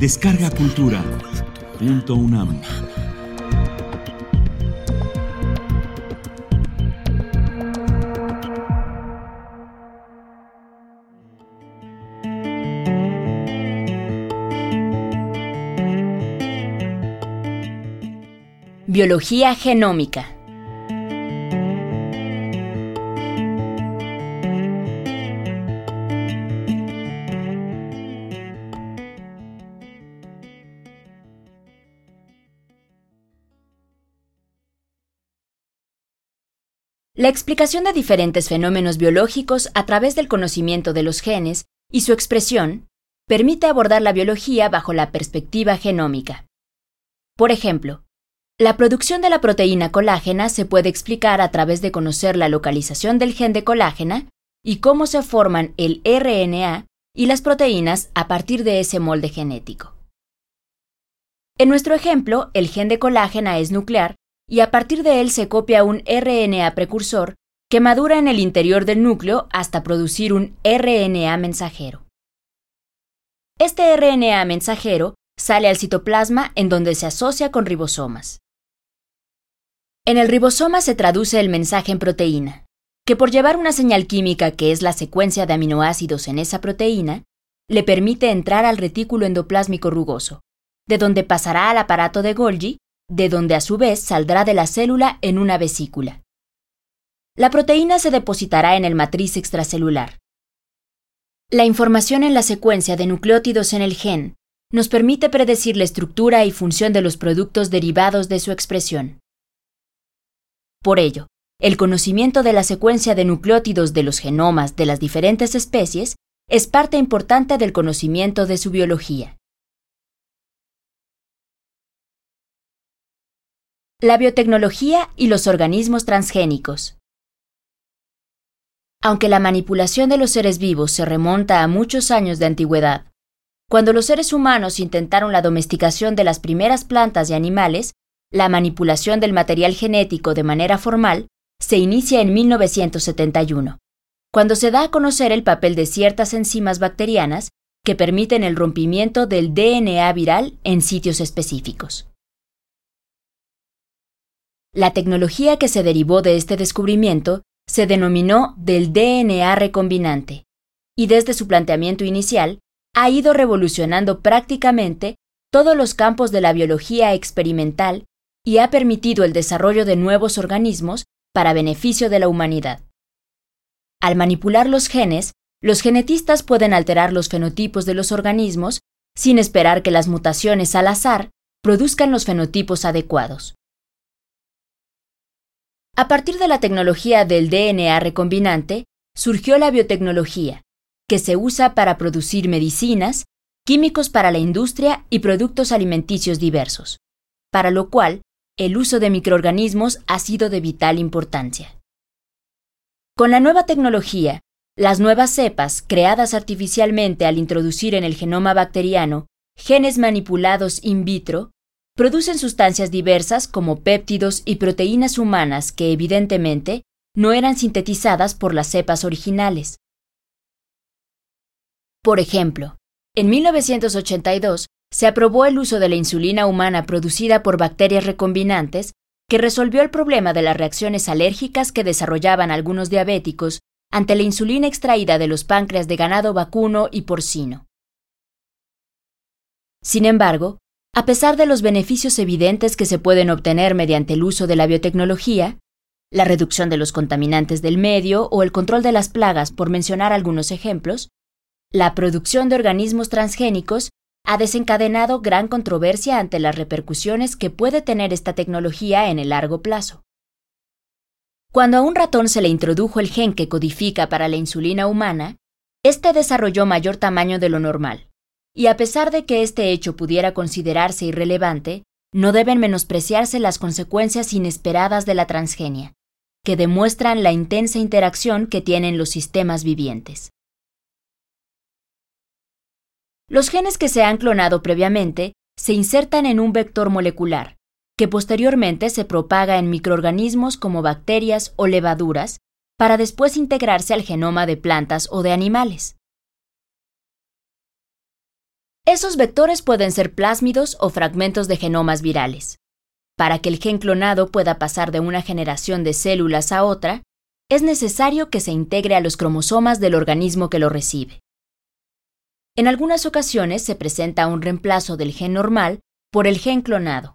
Descarga Cultura. Punto UNAM. Biología genómica. La explicación de diferentes fenómenos biológicos a través del conocimiento de los genes y su expresión permite abordar la biología bajo la perspectiva genómica. Por ejemplo, la producción de la proteína colágena se puede explicar a través de conocer la localización del gen de colágena y cómo se forman el RNA y las proteínas a partir de ese molde genético. En nuestro ejemplo, el gen de colágena es nuclear y a partir de él se copia un RNA precursor que madura en el interior del núcleo hasta producir un RNA mensajero. Este RNA mensajero sale al citoplasma en donde se asocia con ribosomas. En el ribosoma se traduce el mensaje en proteína, que por llevar una señal química que es la secuencia de aminoácidos en esa proteína, le permite entrar al retículo endoplásmico rugoso, de donde pasará al aparato de Golgi de donde a su vez saldrá de la célula en una vesícula. La proteína se depositará en el matriz extracelular. La información en la secuencia de nucleótidos en el gen nos permite predecir la estructura y función de los productos derivados de su expresión. Por ello, el conocimiento de la secuencia de nucleótidos de los genomas de las diferentes especies es parte importante del conocimiento de su biología. La biotecnología y los organismos transgénicos. Aunque la manipulación de los seres vivos se remonta a muchos años de antigüedad, cuando los seres humanos intentaron la domesticación de las primeras plantas y animales, la manipulación del material genético de manera formal se inicia en 1971, cuando se da a conocer el papel de ciertas enzimas bacterianas que permiten el rompimiento del DNA viral en sitios específicos. La tecnología que se derivó de este descubrimiento se denominó del DNA recombinante, y desde su planteamiento inicial ha ido revolucionando prácticamente todos los campos de la biología experimental y ha permitido el desarrollo de nuevos organismos para beneficio de la humanidad. Al manipular los genes, los genetistas pueden alterar los fenotipos de los organismos sin esperar que las mutaciones al azar produzcan los fenotipos adecuados. A partir de la tecnología del DNA recombinante, surgió la biotecnología, que se usa para producir medicinas, químicos para la industria y productos alimenticios diversos, para lo cual el uso de microorganismos ha sido de vital importancia. Con la nueva tecnología, las nuevas cepas creadas artificialmente al introducir en el genoma bacteriano genes manipulados in vitro producen sustancias diversas como péptidos y proteínas humanas que evidentemente no eran sintetizadas por las cepas originales. Por ejemplo, en 1982 se aprobó el uso de la insulina humana producida por bacterias recombinantes que resolvió el problema de las reacciones alérgicas que desarrollaban algunos diabéticos ante la insulina extraída de los páncreas de ganado vacuno y porcino. Sin embargo, a pesar de los beneficios evidentes que se pueden obtener mediante el uso de la biotecnología, la reducción de los contaminantes del medio o el control de las plagas, por mencionar algunos ejemplos, la producción de organismos transgénicos ha desencadenado gran controversia ante las repercusiones que puede tener esta tecnología en el largo plazo. Cuando a un ratón se le introdujo el gen que codifica para la insulina humana, éste desarrolló mayor tamaño de lo normal, y a pesar de que este hecho pudiera considerarse irrelevante, no deben menospreciarse las consecuencias inesperadas de la transgenia, que demuestran la intensa interacción que tienen los sistemas vivientes. Los genes que se han clonado previamente se insertan en un vector molecular, que posteriormente se propaga en microorganismos como bacterias o levaduras, para después integrarse al genoma de plantas o de animales. Esos vectores pueden ser plásmidos o fragmentos de genomas virales. Para que el gen clonado pueda pasar de una generación de células a otra, es necesario que se integre a los cromosomas del organismo que lo recibe. En algunas ocasiones se presenta un reemplazo del gen normal por el gen clonado.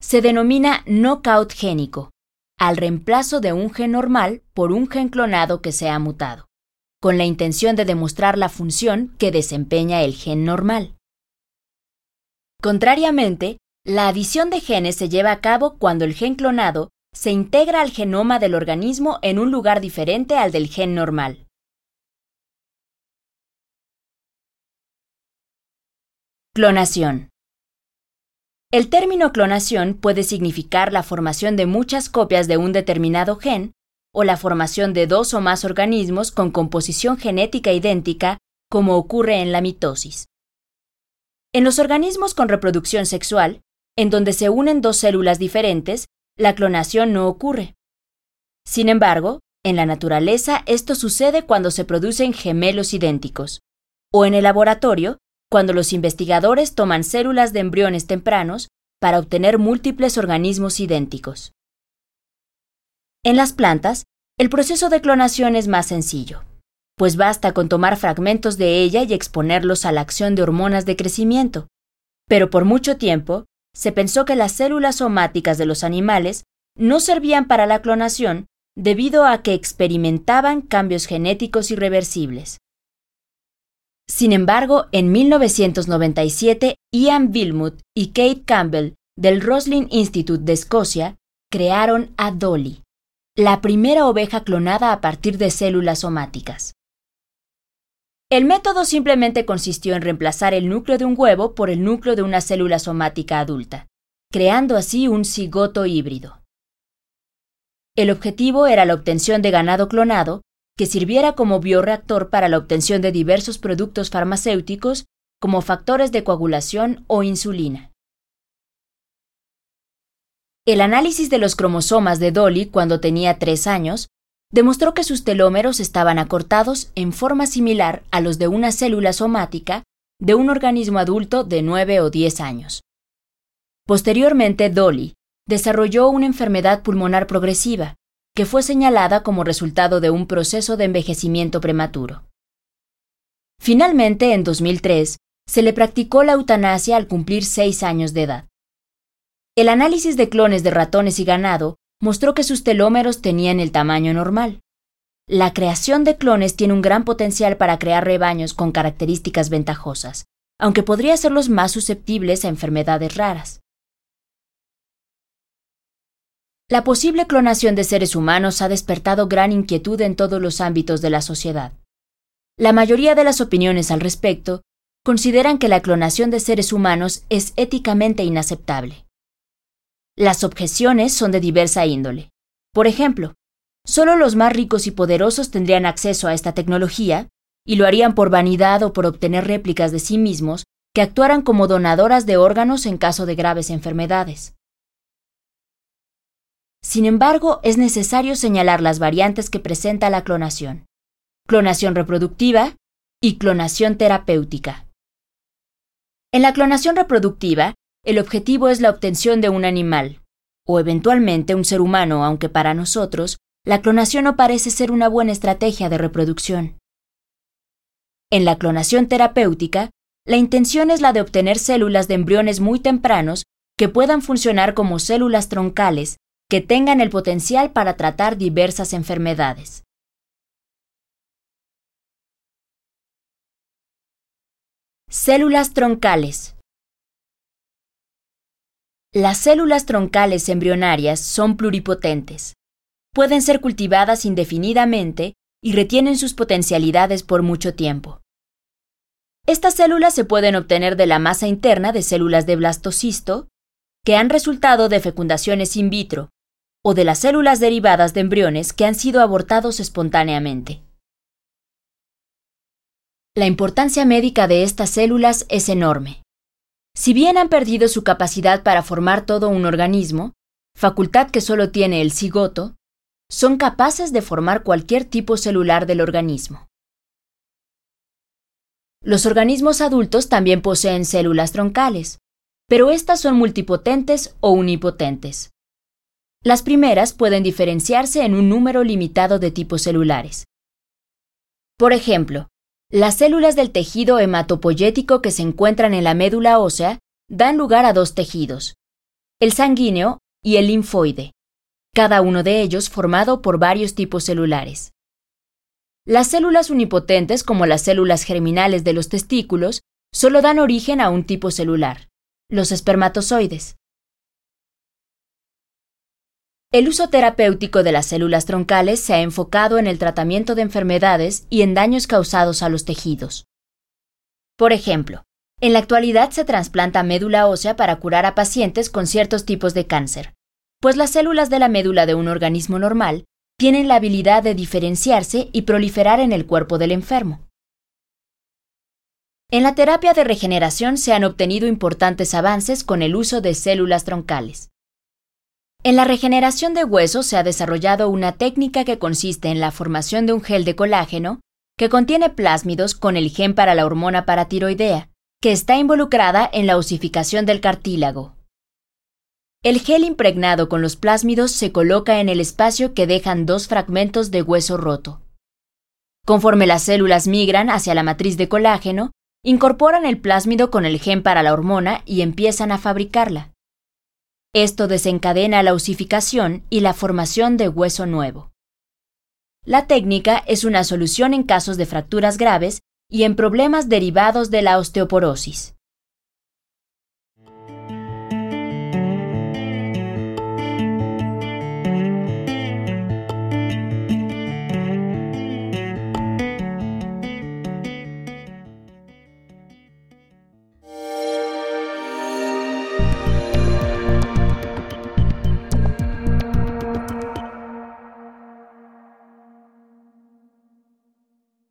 Se denomina knockout génico, al reemplazo de un gen normal por un gen clonado que se ha mutado, con la intención de demostrar la función que desempeña el gen normal. Contrariamente, la adición de genes se lleva a cabo cuando el gen clonado se integra al genoma del organismo en un lugar diferente al del gen normal. Clonación. El término clonación puede significar la formación de muchas copias de un determinado gen o la formación de dos o más organismos con composición genética idéntica, como ocurre en la mitosis. En los organismos con reproducción sexual, en donde se unen dos células diferentes, la clonación no ocurre. Sin embargo, en la naturaleza esto sucede cuando se producen gemelos idénticos, o en el laboratorio, cuando los investigadores toman células de embriones tempranos para obtener múltiples organismos idénticos. En las plantas, el proceso de clonación es más sencillo pues basta con tomar fragmentos de ella y exponerlos a la acción de hormonas de crecimiento. Pero por mucho tiempo, se pensó que las células somáticas de los animales no servían para la clonación debido a que experimentaban cambios genéticos irreversibles. Sin embargo, en 1997, Ian Wilmut y Kate Campbell del Roslin Institute de Escocia crearon a Dolly, la primera oveja clonada a partir de células somáticas. El método simplemente consistió en reemplazar el núcleo de un huevo por el núcleo de una célula somática adulta, creando así un cigoto híbrido. El objetivo era la obtención de ganado clonado que sirviera como bioreactor para la obtención de diversos productos farmacéuticos como factores de coagulación o insulina. El análisis de los cromosomas de Dolly cuando tenía tres años demostró que sus telómeros estaban acortados en forma similar a los de una célula somática de un organismo adulto de 9 o 10 años. Posteriormente, Dolly desarrolló una enfermedad pulmonar progresiva, que fue señalada como resultado de un proceso de envejecimiento prematuro. Finalmente, en 2003, se le practicó la eutanasia al cumplir seis años de edad. El análisis de clones de ratones y ganado mostró que sus telómeros tenían el tamaño normal. La creación de clones tiene un gran potencial para crear rebaños con características ventajosas, aunque podría hacerlos más susceptibles a enfermedades raras. La posible clonación de seres humanos ha despertado gran inquietud en todos los ámbitos de la sociedad. La mayoría de las opiniones al respecto consideran que la clonación de seres humanos es éticamente inaceptable. Las objeciones son de diversa índole. Por ejemplo, solo los más ricos y poderosos tendrían acceso a esta tecnología, y lo harían por vanidad o por obtener réplicas de sí mismos que actuaran como donadoras de órganos en caso de graves enfermedades. Sin embargo, es necesario señalar las variantes que presenta la clonación. Clonación reproductiva y clonación terapéutica. En la clonación reproductiva, el objetivo es la obtención de un animal, o eventualmente un ser humano, aunque para nosotros, la clonación no parece ser una buena estrategia de reproducción. En la clonación terapéutica, la intención es la de obtener células de embriones muy tempranos que puedan funcionar como células troncales que tengan el potencial para tratar diversas enfermedades. Células troncales las células troncales embrionarias son pluripotentes. Pueden ser cultivadas indefinidamente y retienen sus potencialidades por mucho tiempo. Estas células se pueden obtener de la masa interna de células de blastocisto, que han resultado de fecundaciones in vitro, o de las células derivadas de embriones que han sido abortados espontáneamente. La importancia médica de estas células es enorme. Si bien han perdido su capacidad para formar todo un organismo, facultad que solo tiene el cigoto, son capaces de formar cualquier tipo celular del organismo. Los organismos adultos también poseen células troncales, pero estas son multipotentes o unipotentes. Las primeras pueden diferenciarse en un número limitado de tipos celulares. Por ejemplo, las células del tejido hematopoyético que se encuentran en la médula ósea dan lugar a dos tejidos, el sanguíneo y el linfoide, cada uno de ellos formado por varios tipos celulares. Las células unipotentes, como las células germinales de los testículos, solo dan origen a un tipo celular, los espermatozoides. El uso terapéutico de las células troncales se ha enfocado en el tratamiento de enfermedades y en daños causados a los tejidos. Por ejemplo, en la actualidad se trasplanta médula ósea para curar a pacientes con ciertos tipos de cáncer, pues las células de la médula de un organismo normal tienen la habilidad de diferenciarse y proliferar en el cuerpo del enfermo. En la terapia de regeneración se han obtenido importantes avances con el uso de células troncales. En la regeneración de huesos se ha desarrollado una técnica que consiste en la formación de un gel de colágeno que contiene plásmidos con el gen para la hormona paratiroidea, que está involucrada en la osificación del cartílago. El gel impregnado con los plásmidos se coloca en el espacio que dejan dos fragmentos de hueso roto. Conforme las células migran hacia la matriz de colágeno, incorporan el plásmido con el gen para la hormona y empiezan a fabricarla. Esto desencadena la osificación y la formación de hueso nuevo. La técnica es una solución en casos de fracturas graves y en problemas derivados de la osteoporosis.